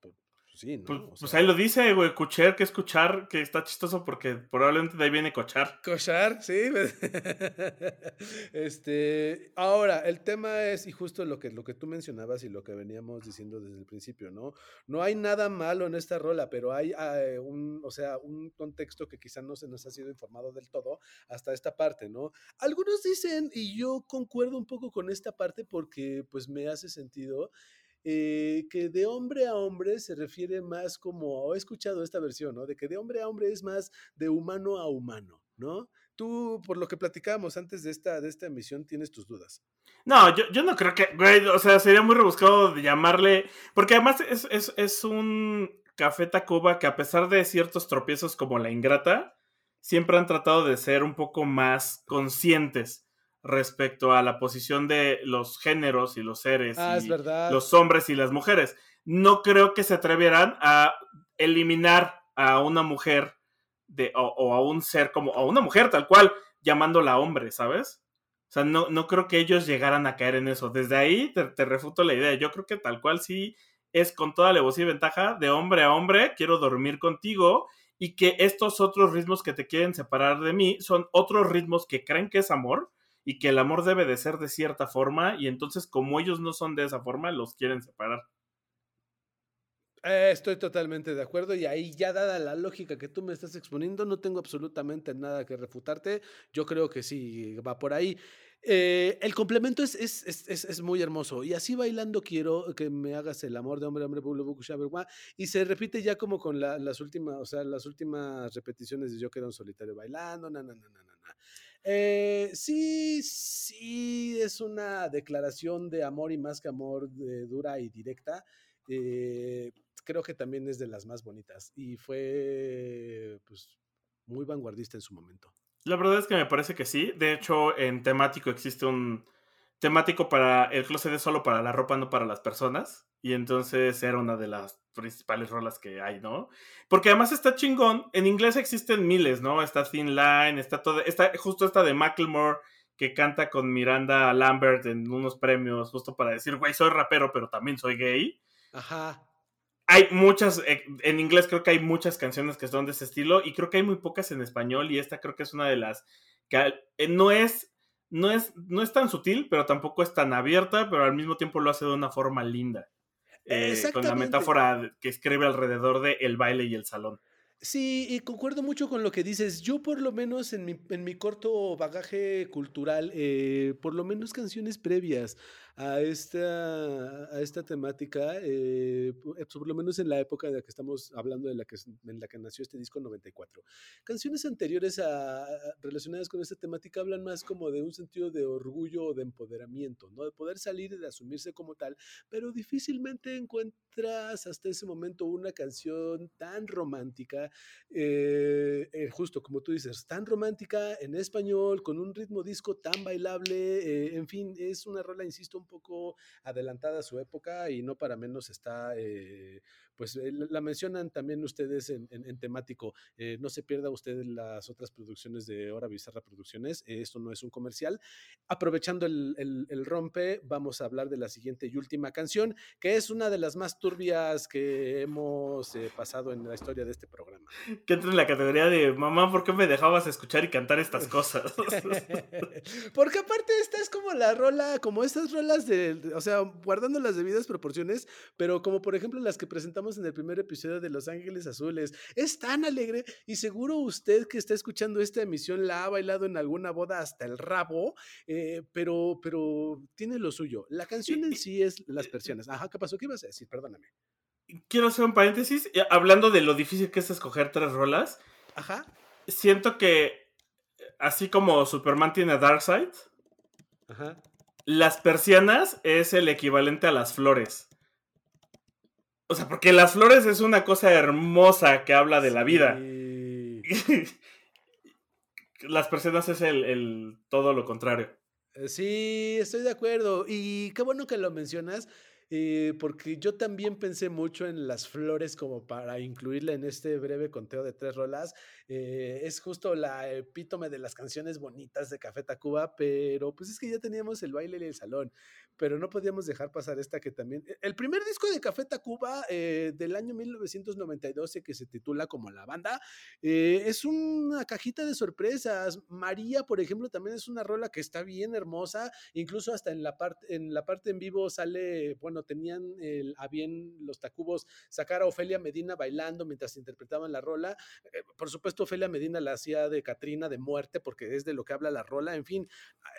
pues, sí, ¿no? Pues, pues ahí lo dice, güey, escuchar, que escuchar, que está chistoso porque probablemente de ahí viene cochar. Cochar, sí. este, ahora, el tema es, y justo lo que, lo que tú mencionabas y lo que veníamos diciendo desde el principio, ¿no? No hay nada malo en esta rola, pero hay eh, un, o sea, un contexto que quizá no se nos ha sido informado del todo hasta esta parte, ¿no? Algunos dicen, y yo concuerdo un poco con esta parte porque pues me hace sentido, eh, que de hombre a hombre se refiere más como, he escuchado esta versión, ¿no? De que de hombre a hombre es más de humano a humano, ¿no? Tú, por lo que platicábamos antes de esta, de esta emisión, tienes tus dudas. No, yo, yo no creo que, o sea, sería muy rebuscado llamarle, porque además es, es, es un Café Tacuba que a pesar de ciertos tropiezos como la ingrata, siempre han tratado de ser un poco más conscientes respecto a la posición de los géneros y los seres, Ah, y los hombres y las mujeres. No creo que se atrevieran a eliminar a una mujer de, o, o a un ser como, a una mujer tal cual, llamándola hombre, ¿sabes? O sea, no, no creo que ellos llegaran a caer en eso. Desde ahí te, te refuto la idea. Yo creo que tal cual sí es con toda alevosía y ventaja de hombre a hombre, quiero dormir contigo y que estos otros ritmos que te quieren separar de mí son otros ritmos que creen que es amor y que el amor debe de ser de cierta forma y entonces como ellos no son de esa forma, los quieren separar. Eh, estoy totalmente de acuerdo y ahí ya dada la lógica que tú me estás exponiendo, no tengo absolutamente nada que refutarte. Yo creo que sí va por ahí. Eh, el complemento es, es, es, es, muy hermoso y así bailando quiero que me hagas el amor de hombre hombre shaberwa, y se repite ya como con la- las últimas, o sea, las últimas repeticiones de yo quedo un solitario bailando, na, na, na, na. Eh, sí, sí, es una declaración de amor y más que amor de- dura y directa. Eh, creo que también es de las más bonitas y fue pues muy vanguardista en su momento. La verdad es que me parece que sí. De hecho, en temático existe un temático para el closet es solo para la ropa, no para las personas. Y entonces era una de las principales rolas que hay, ¿no? Porque además está chingón. En inglés existen miles, ¿no? Está Thin Line, está toda, está justo esta de Macklemore que canta con Miranda Lambert en unos premios, justo para decir, güey, soy rapero, pero también soy gay. Ajá. Hay muchas, eh, en inglés creo que hay muchas canciones que son de ese estilo y creo que hay muy pocas en español y esta creo que es una de las que eh, no es, no es, no es tan sutil, pero tampoco es tan abierta, pero al mismo tiempo lo hace de una forma linda. Eh, con la metáfora que escribe alrededor de el baile y el salón. Sí, y concuerdo mucho con lo que dices. Yo por lo menos en mi, en mi corto bagaje cultural, eh, por lo menos canciones previas a esta, a esta temática, eh, eh, por lo menos en la época de la que estamos hablando, de la que, en la que nació este disco 94. Canciones anteriores a, a- relacionadas con esta temática hablan más como de un sentido de orgullo o de empoderamiento, ¿no? De poder salir y de asumirse como tal, pero difícilmente encuentras hasta ese momento una canción tan romántica eh, eh, justo como tú dices, tan romántica en español, con un ritmo disco tan bailable, eh, en fin, es una rola, insisto, un poco adelantada a su época y no para menos está, eh, pues eh, la mencionan también ustedes en, en- en temático, eh, no se pierda usted las otras producciones de Hora Bizarra Producciones, eh, esto no es un comercial. Aprovechando el, el- el rompe, vamos a hablar de la siguiente y última canción, que es una de las más turbias que hemos pasado en la historia de este programa. Que entra en la categoría de mamá, ¿por qué me dejabas escuchar y cantar estas cosas? Porque aparte esta es como la rola, como estas rolas de- o sea, guardando las debidas proporciones, pero como por ejemplo las que presentamos en el primer episodio de Los Ángeles Azules. Es tan alegre y seguro usted que está escuchando esta emisión la ha bailado en alguna boda hasta el rabo, eh, pero, pero tiene lo suyo. La canción en sí es Las Persianas. Ajá, ¿qué pasó? ¿Qué ibas a decir? Perdóname. Quiero hacer un paréntesis, eh, hablando de lo difícil que es escoger tres rolas. Ajá, Siento que, así como Superman tiene Darkseid, ajá. las persianas es el equivalente a las flores. O sea, porque las flores es una cosa hermosa que habla de la vida. Las persianas es el, el todo lo contrario. Eh, Sí, estoy de acuerdo. Y qué bueno que lo mencionas, eh, porque yo también pensé mucho en las flores como para incluirla en este breve conteo de tres rolas. Eh, es justo la epítome de las canciones bonitas de Café Tacuba, pero pues es que ya teníamos el baile y el salón, pero no podíamos dejar pasar esta que también... e, El primer disco de Café Tacuba eh, del año 1992, que se titula como La Banda, eh, es una cajita de sorpresas. María, por ejemplo, también es una rola que está bien hermosa. Incluso hasta en la parte en la parte en vivo sale, bueno, tenían el, a bien los Tacubos sacar a Ofelia Medina bailando mientras interpretaban la rola. Eh, por supuesto, Ofelia Medina la hacía de Catrina de muerte porque es de lo que habla la rola. En fin,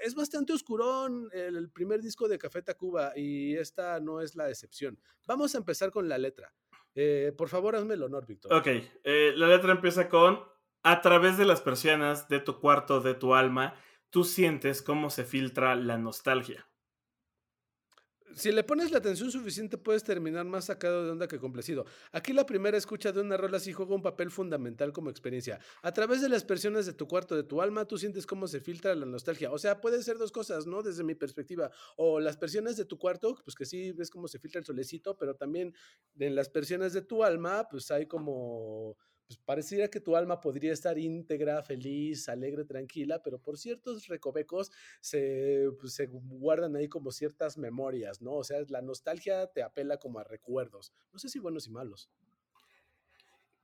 es bastante oscurón el, el primer disco de Café Tacuba y esta no es la excepción. Vamos a empezar con la letra. Eh, por favor, hazme el honor, Víctor. Ok, eh, la letra empieza con, a través de las persianas de tu cuarto, de tu alma, tú sientes cómo se filtra la nostalgia. Si le pones la atención suficiente, puedes terminar más sacado de onda que complacido. Aquí la primera escucha de una rola sí juega un papel fundamental como experiencia. A través de las persiones de tu cuarto, de tu alma, tú sientes cómo se filtra la nostalgia. O sea, puede ser dos cosas, ¿no? Desde mi perspectiva. O las persiones de tu cuarto, pues que sí ves cómo se filtra el solecito, pero también en las persiones de tu alma, pues hay como pues pareciera que tu alma podría estar íntegra, feliz, alegre, tranquila, pero por ciertos recovecos se, pues, se guardan ahí como ciertas memorias, ¿no? O sea, la nostalgia te apela como a recuerdos. No sé si buenos y malos.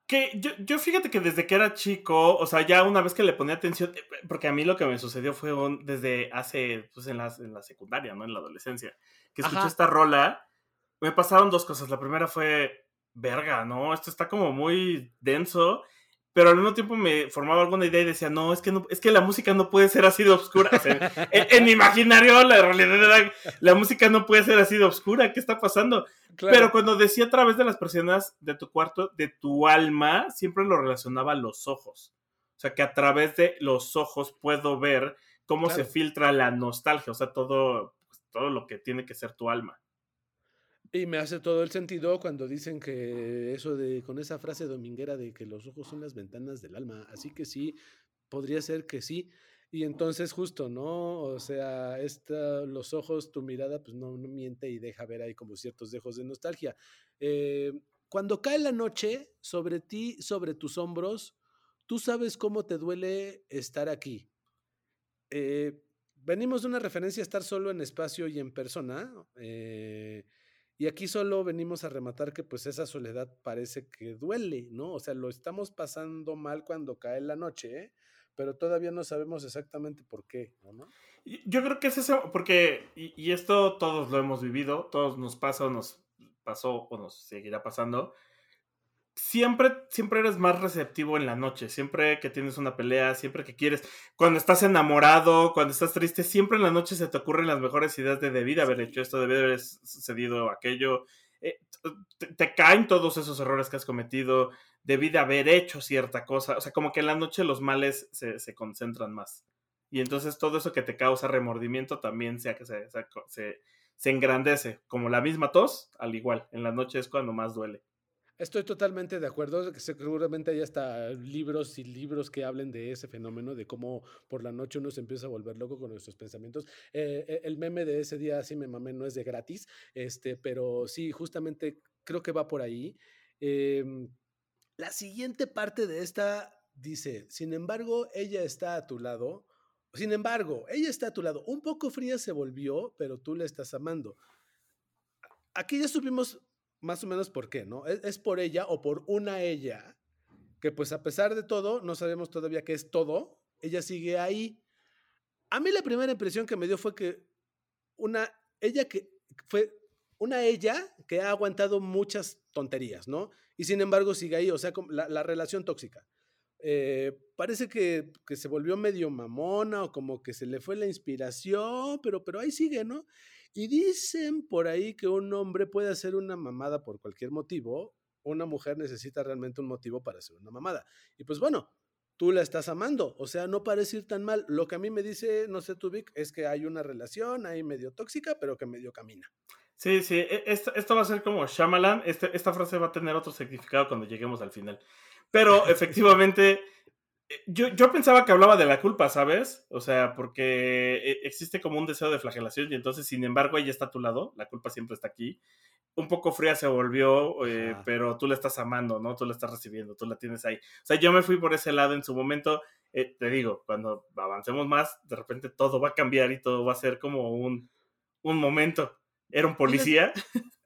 Que yo, yo fíjate que desde que era chico, o sea, ya una vez que le ponía atención, eh, porque a mí lo que me sucedió fue desde hace, pues en la, en la secundaria, ¿no? En la adolescencia, que escuché esta rola, me pasaron dos cosas. La primera fue, verga, ¿no? Esto está como muy denso, pero al mismo tiempo me formaba alguna idea y decía, no, es que, no, es que la música no puede ser así de oscura. en, mi imaginario, la realidad era, la música no puede ser así de oscura, ¿qué está pasando? Pero cuando decía a través de las persianas de tu cuarto, de tu alma, siempre lo relacionaba a los ojos. O sea, que a través de los ojos puedo ver cómo se filtra la nostalgia, o sea, todo, pues, todo lo que tiene que ser tu alma. Y me hace todo el sentido cuando dicen que eso de, con esa frase dominguera de que los ojos son las ventanas del alma. Así que sí, podría ser que sí. Y entonces justo, ¿no? O sea, esta, los ojos, tu mirada, pues no, miente y deja ver ahí como ciertos dejos de nostalgia. Eh, cuando cae la noche sobre ti, sobre tus hombros, tú sabes cómo te duele estar aquí. Eh, venimos de una referencia a estar solo en espacio y en persona. Eh, y aquí solo venimos a rematar que pues esa soledad parece que duele, ¿no? O sea, lo estamos pasando mal cuando cae la noche, ¿eh? pero todavía no sabemos exactamente por qué, ¿no? Yo creo que es eso, porque, y, esto todos lo hemos vivido, todos nos pasa nos pasó o nos seguirá pasando, siempre, siempre eres más receptivo en la noche, siempre que tienes una pelea, siempre que quieres, cuando estás enamorado, cuando estás triste, siempre en la noche se te ocurren las mejores ideas de debí de haber hecho esto, debí de haber sucedido aquello, eh, te, caen todos esos errores que has cometido, debí de haber hecho cierta cosa, o sea, como que en la noche los males se, se concentran más. Y entonces todo eso que te causa remordimiento también sea que se, se, se engrandece, como la misma tos, al igual, en la noche es cuando más duele. Estoy totalmente de acuerdo, seguramente hay hasta libros y libros que hablen de ese fenómeno, de cómo por la noche uno se empieza a volver loco con nuestros pensamientos. Eh, eh, el meme de ese día, así me mamé, no es de gratis, este, pero sí, justamente creo que va por ahí. Em, la siguiente parte de esta dice, sin embargo, ella está a tu lado. Sin embargo, ella está a tu lado. Un poco fría se volvió, pero tú la estás amando. Aquí ya supimos más o menos por qué, ¿no? Es, por ella o por una ella, que pues a pesar de todo, no sabemos todavía qué es todo, ella sigue ahí. A mí la primera impresión que me dio fue que una, ella que fue una ella que ha aguantado muchas tonterías, ¿no? Y sin embargo sigue ahí, o sea, la, relación tóxica. Eh, parece que, que, se volvió medio mamona o como que se le fue la inspiración, pero, pero ahí sigue, ¿no? Y dicen por ahí que un hombre puede hacer una mamada por cualquier motivo, una mujer necesita realmente un motivo para hacer una mamada. Y pues bueno, tú la estás amando, o sea, no parece ir tan mal. Lo que a mí me dice, no sé tú, Vic, es que hay una relación ahí medio tóxica, pero que medio camina. Sí, sí, e, esto, esto va a ser como Shyamalan, este, esta frase va a tener otro significado cuando lleguemos al final. Pero efectivamente, yo, yo, pensaba que hablaba de la culpa, ¿sabes? O sea, porque eh, existe como un deseo de flagelación y entonces, sin embargo, ella está a tu lado, la culpa siempre está aquí. Un poco fría se volvió, eh, pero tú la estás amando, ¿no? Tú la estás recibiendo, tú la tienes ahí. O sea, yo me fui por ese lado en su momento. te digo, cuando avancemos más, de repente todo va a cambiar y todo va a ser como un, un momento. Era un policía.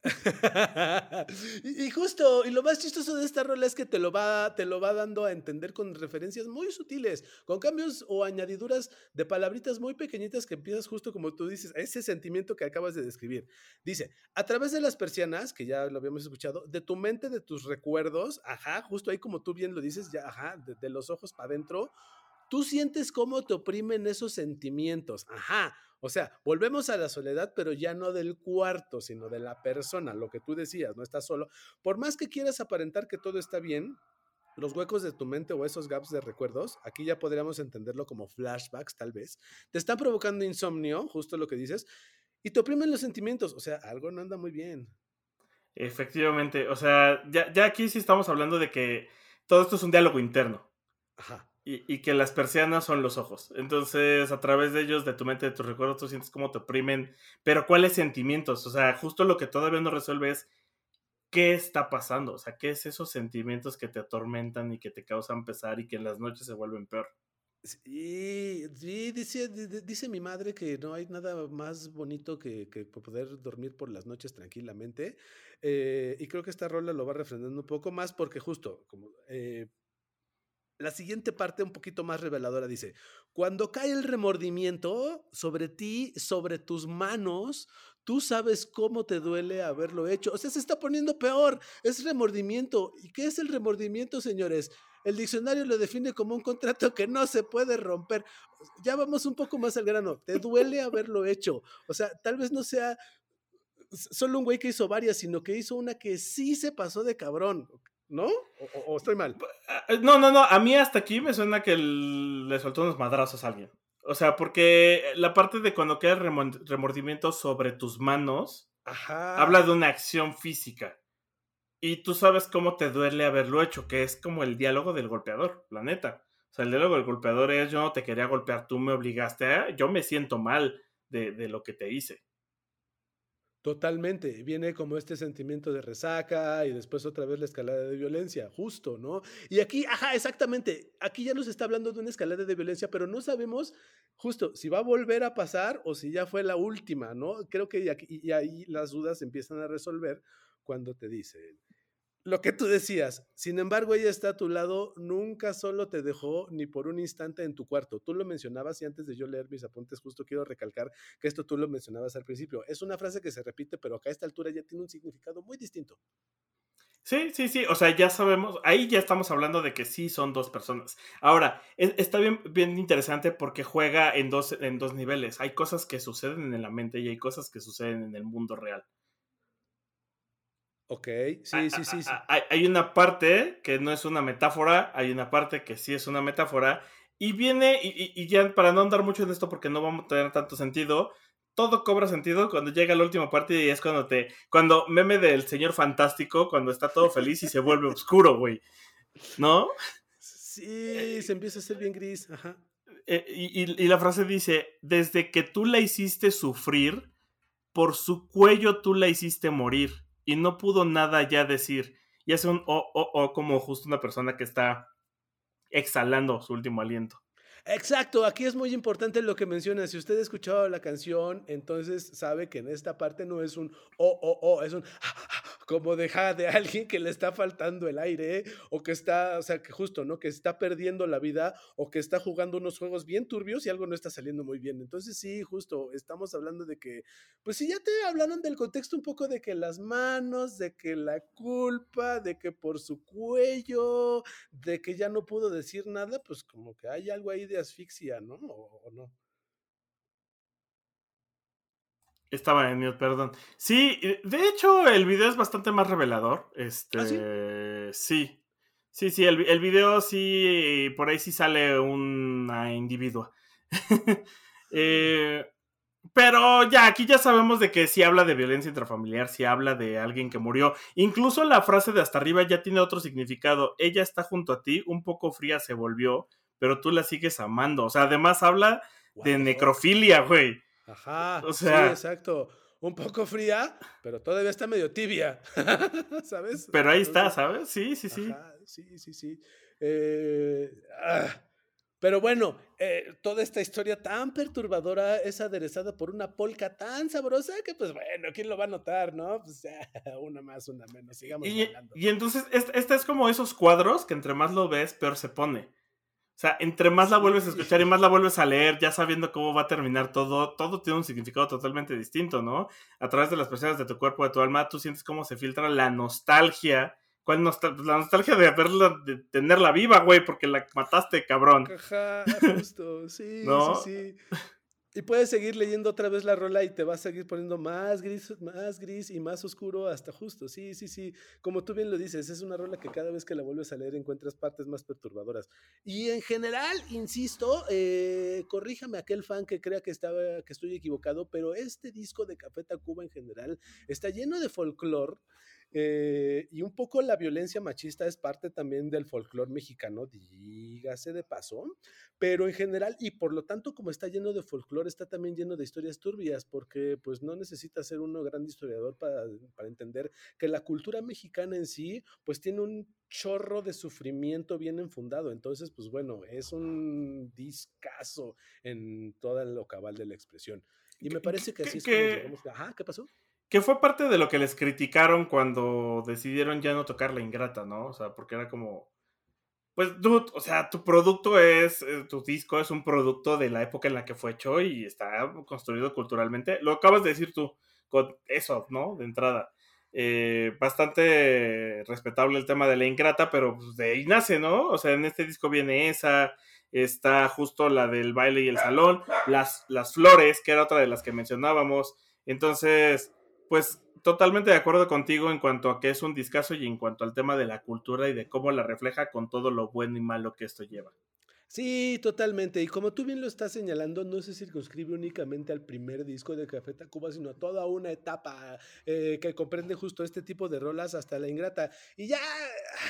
y, justo, y lo más chistoso de esta rola es que te lo, va, te lo va dando a entender con referencias muy sutiles, con cambios o añadiduras de palabritas muy pequeñitas que empiezas justo como tú dices, ese sentimiento que acabas de describir. Dice, a través de las persianas, que ya lo habíamos escuchado, de tu mente, de tus recuerdos, ajá, justo ahí como tú bien lo dices, ya, ajá, de los ojos para adentro, tú sientes cómo te oprimen esos sentimientos. Ajá. O sea, volvemos a la soledad, pero ya no del cuarto, sino de la persona, lo que tú decías, no estás solo. Por más que quieras aparentar que todo está bien, los huecos de tu mente o esos gaps de recuerdos, aquí ya podríamos entenderlo como flashbacks tal vez, te están provocando insomnio, justo lo que dices, y te oprimen los sentimientos. O sea, algo no anda muy bien. Efectivamente, o sea, ya, ya aquí sí estamos hablando de que todo esto es un diálogo interno. Ajá. Y, y, que las persianas son los ojos. Entonces, a través de ellos, de tu mente, de tus recuerdos, tú sientes cómo te oprimen. Pero, ¿cuáles sentimientos? O sea, justo lo que todavía no resuelve es qué está pasando. O sea, qué es esos sentimientos que te atormentan y que te causan pesar y que en las noches se vuelven peor. Sí, sí dice, dice mi madre que no hay nada más bonito que, que poder dormir por las noches tranquilamente. Eh, y creo que esta rola lo va refrendando un poco más porque justo como eh, la siguiente parte un poquito más reveladora dice, cuando cae el remordimiento sobre ti, sobre tus manos, tú sabes cómo te duele haberlo hecho. O sea, se está poniendo peor, es remordimiento. ¿Y qué es el remordimiento, señores? El diccionario lo define como un contrato que no se puede romper. Ya vamos un poco más al grano. Te duele haberlo hecho. O sea, tal vez no sea solo un güey que hizo varias, sino que hizo una que sí se pasó de cabrón. ¿No? ¿O, estoy mal? Eh, no, no, no. A mí hasta aquí me suena que le soltó unos madrazos a alguien. O sea, porque la parte de cuando queda el remordimiento sobre tus manos habla de una acción física. Y tú sabes cómo te duele haberlo hecho, que es como el diálogo del golpeador, la neta. O sea, el diálogo del golpeador es yo no te quería golpear, tú me obligaste a, yo me siento mal de, de lo que te hice. Totalmente, viene como este sentimiento de resaca y después otra vez la escalada de violencia, justo, ¿no? Y aquí, ajá, exactamente, aquí ya nos está hablando de una escalada de violencia, pero no sabemos justo si va a volver a pasar o si ya fue la última, ¿no? Creo que y ahí las dudas empiezan a resolver cuando te dicen, lo que tú decías. Sin embargo, ella está a tu lado, nunca solo te dejó ni por un instante en tu cuarto. Tú lo mencionabas y antes de yo leer mis apuntes, justo quiero recalcar que esto tú lo mencionabas al principio. Es una frase que se repite, pero acá a esta altura ya tiene un significado muy distinto. Sí, sí, sí, o sea, ya sabemos, ahí ya estamos hablando de que sí son dos personas. Ahora, está bien, bien interesante porque juega en dos, en dos niveles. Hay cosas que suceden en la mente y hay cosas que suceden en el mundo real. Ok, sí, sí, sí. sí. Hay una parte que no es una metáfora, hay una parte que sí es una metáfora, y viene, y, ya para no andar mucho en esto porque no vamos a tener tanto sentido, todo cobra sentido cuando llega la última parte y es cuando te, cuando meme del señor fantástico, cuando está todo feliz y se vuelve oscuro, güey, ¿no? Sí, se empieza a hacer bien gris, ajá. Eh, y, y la frase dice, desde que tú la hiciste sufrir, por su cuello tú la hiciste morir y no pudo nada ya decir. Y hace un o, o, o como justo una persona que está exhalando su último aliento. Exacto, aquí es muy importante lo que menciona. Si usted ha escuchado la canción, entonces sabe que en esta parte no es un o, o, o, es un como deja de alguien que le está faltando el aire o que está, o sea, que justo, ¿no? Que está perdiendo la vida o que está jugando unos juegos bien turbios y algo no está saliendo muy bien. Entonces sí, justo, estamos hablando de que, pues sí, ya te hablaron del contexto un poco de que las manos, de que la culpa, de que por su cuello, de que ya no pudo decir nada, pues como que hay algo ahí de asfixia, ¿no? ¿O, no? Estaba en mute, perdón. Sí, de hecho, el video es bastante más revelador. ¿Ah, este, sí? sí. Sí, el, el video sí, por ahí sí sale una individua. eh, pero ya, aquí ya sabemos de que sí habla de violencia intrafamiliar, sí habla de alguien que murió. Incluso la frase de hasta arriba ya tiene otro significado. Ella está junto a ti, un poco fría se volvió, pero tú la sigues amando. O sea, además habla de necrofilia, güey. Ajá, o sea, sí, exacto. Un poco fría, pero todavía está medio tibia, ¿sabes? Pero ahí está, ¿sabes? Sí, sí, sí. sí, sí, sí. Eh, ah, pero bueno, eh, toda esta historia tan perturbadora es aderezada por una polca tan sabrosa que, pues bueno, ¿quién lo va a notar, no? Pues una más, una menos, sigamos y, hablando. Y entonces, esta es como esos cuadros que entre más lo ves, peor se pone. O sea, entre más la vuelves a escuchar y más la vuelves a leer, ya sabiendo cómo va a terminar todo, todo tiene un significado totalmente distinto, ¿no? A través de las personas de tu cuerpo, de tu alma, tú sientes cómo se filtra la nostalgia. ¿Cuál nostalgia? La nostalgia de haberla, de tenerla viva, güey, porque la mataste, cabrón. Ajá, justo, sí, sí, sí. Y puedes seguir leyendo otra vez la rola y te va a seguir poniendo más gris, más gris y más oscuro hasta justo. Sí, sí, sí. Como tú bien lo dices, es una rola que cada vez que la vuelves a leer encuentras partes más perturbadoras. Y en general, insisto, eh, corríjame aquel fan que crea que, estaba, que estoy equivocado, pero este disco de Café Tacuba en general está lleno de folclore eh, y un poco la violencia machista es parte también del folclore mexicano, dígase de paso, pero en general, y por lo tanto, como está lleno de folclore, está también lleno de historias turbias, porque pues no necesita ser uno gran historiador para, para entender que la cultura mexicana en sí, pues tiene un chorro de sufrimiento bien enfundado. Entonces, pues bueno, es un discazo en toda lo cabal de la expresión. Y me parece que así es como llegamos. Ajá, ¿qué pasó? Que fue parte de lo que les criticaron cuando decidieron ya no tocar la ingrata, ¿no? O sea, porque era como. Pues, dude, o sea, tu producto es. Eh, tu disco es un producto de la época en la que fue hecho y está construido culturalmente. Lo acabas de decir tú, con eso, ¿no? De entrada. Eh, bastante respetable el tema de la ingrata, pero pues, de ahí nace, ¿no? O sea, en este disco viene esa, está justo la del baile y el salón, las, las flores, que era otra de las que mencionábamos. Entonces, pues totalmente de acuerdo contigo en cuanto a que es un discazo y en cuanto al tema de la cultura y de cómo la refleja con todo lo bueno y malo que esto lleva. Sí, totalmente. Y como tú bien lo estás señalando, no se circunscribe únicamente al primer disco de Café Tacuba, sino a toda una etapa eh, que comprende justo este tipo de rolas hasta la ingrata. Y ya,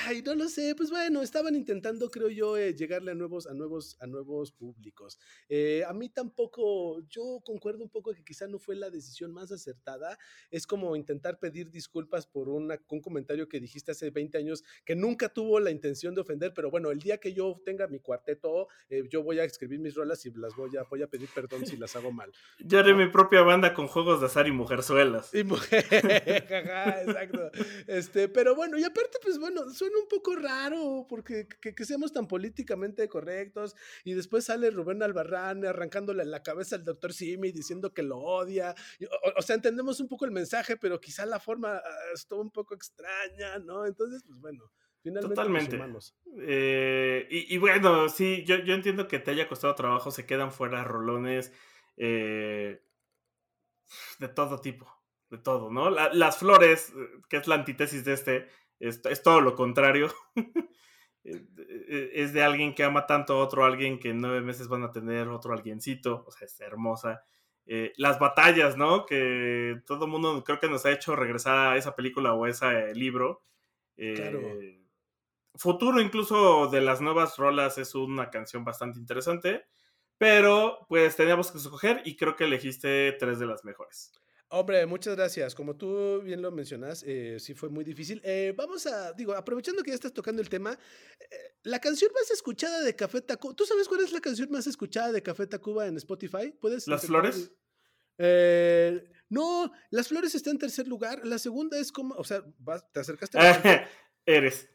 ay, no lo sé, pues bueno, estaban intentando, creo yo, eh, llegarle a nuevos, a nuevos, a nuevos públicos. Eh, a mí tampoco, yo concuerdo un poco que quizá no fue la decisión más acertada. Es como intentar pedir disculpas por un comentario que dijiste hace 20 años que nunca tuvo la intención de ofender, pero bueno, el día que yo tenga mi cuarteto eh, yo voy a escribir mis rolas y las voy a, voy a pedir perdón si las hago mal. Yo haré mi propia banda con juegos de azar y mujerzuelas. Y mujer, exacto. Este, pero bueno, y aparte, pues bueno, suena un poco raro porque que, seamos tan políticamente correctos y después sale Rubén Albarrán arrancándole la cabeza al doctor Simi diciendo que lo odia. O, sea, entendemos un poco el mensaje, pero quizá la forma ah, estuvo un poco extraña, ¿no? Entonces, pues bueno. Totalmente. Eh, y, bueno, sí, yo, yo, entiendo que te haya costado trabajo, se quedan fuera rolones eh, de todo tipo, de todo, ¿no? las flores, que es la antítesis de este, es, todo lo contrario. es de alguien que ama tanto a otro alguien que en nueve meses van a tener otro alguiencito, o sea, es hermosa. Eh, las batallas, ¿no? Que todo el mundo creo que nos ha hecho regresar a esa película o a ese libro. claro futuro incluso de las nuevas rolas es una canción bastante interesante, pero pues teníamos que escoger y creo que elegiste tres de las mejores. Hombre, muchas gracias. Como tú bien lo mencionas, eh, sí fue muy difícil. Eh, vamos a, digo, aprovechando que ya estás tocando el tema, eh, la canción más escuchada de Café Tacuba, ¿tú sabes cuál es la canción más escuchada de Café Tacuba en Spotify? ¿Puedes? ¿Las flores? no, Las Flores está en tercer lugar. La segunda es como, o sea, te acercaste a Eres.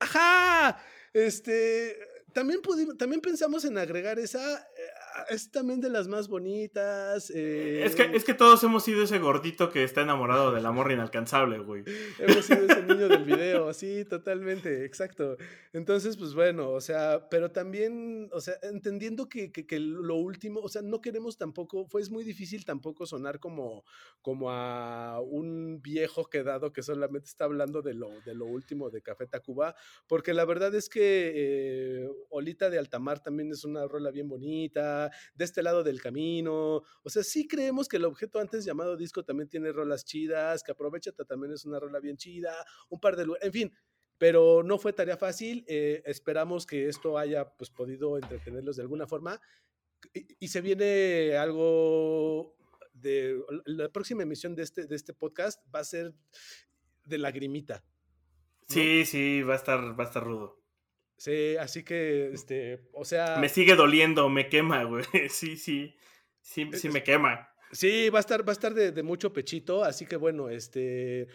Ajá. Este, también, pudimos, también pensamos en agregar esa, eh, es también de las más bonitas. Es, que, es que todos hemos sido ese gordito que está enamorado del amor inalcanzable, güey. hemos sido ese niño del video, sí, totalmente, exacto. Entonces, pues bueno, o sea, pero también, o sea, entendiendo que, que, lo último, o sea, no queremos tampoco, fue es muy difícil tampoco sonar como, como a un viejo quedado que solamente está hablando de lo, de lo último de Café Tacuba, porque la verdad es que eh, Olita de Altamar también es una rola bien bonita de este lado del camino. O sea, sí creemos que el objeto antes llamado disco también tiene rolas chidas, que aprovecha también es una rola bien chida, un par de... En fin, pero no fue tarea fácil. Eh, esperamos que esto haya pues, podido entretenerlos de alguna forma. Y, se viene algo de la próxima emisión de este, de este podcast va a ser de lagrimita. Sí, sí, va a estar, va a estar rudo. Sí, así que, este, o sea... Me sigue doliendo, me quema, güey. Sí, sí, sí, sí me quema. Sí, va a estar, va a estar de, mucho pechito, así que bueno, este,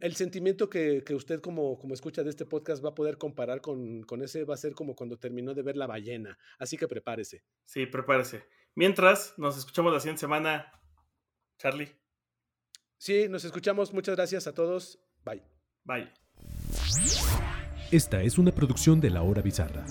el sentimiento que, usted como, como escucha de este podcast va a poder comparar con, con, ese va a ser como cuando terminó de ver La ballena, así que prepárese. Sí, prepárese. Mientras, nos escuchamos la siguiente semana. Charlie. Sí, nos escuchamos. Muchas gracias a todos. Bye. Bye. Esta es una producción de La Hora Bizarra.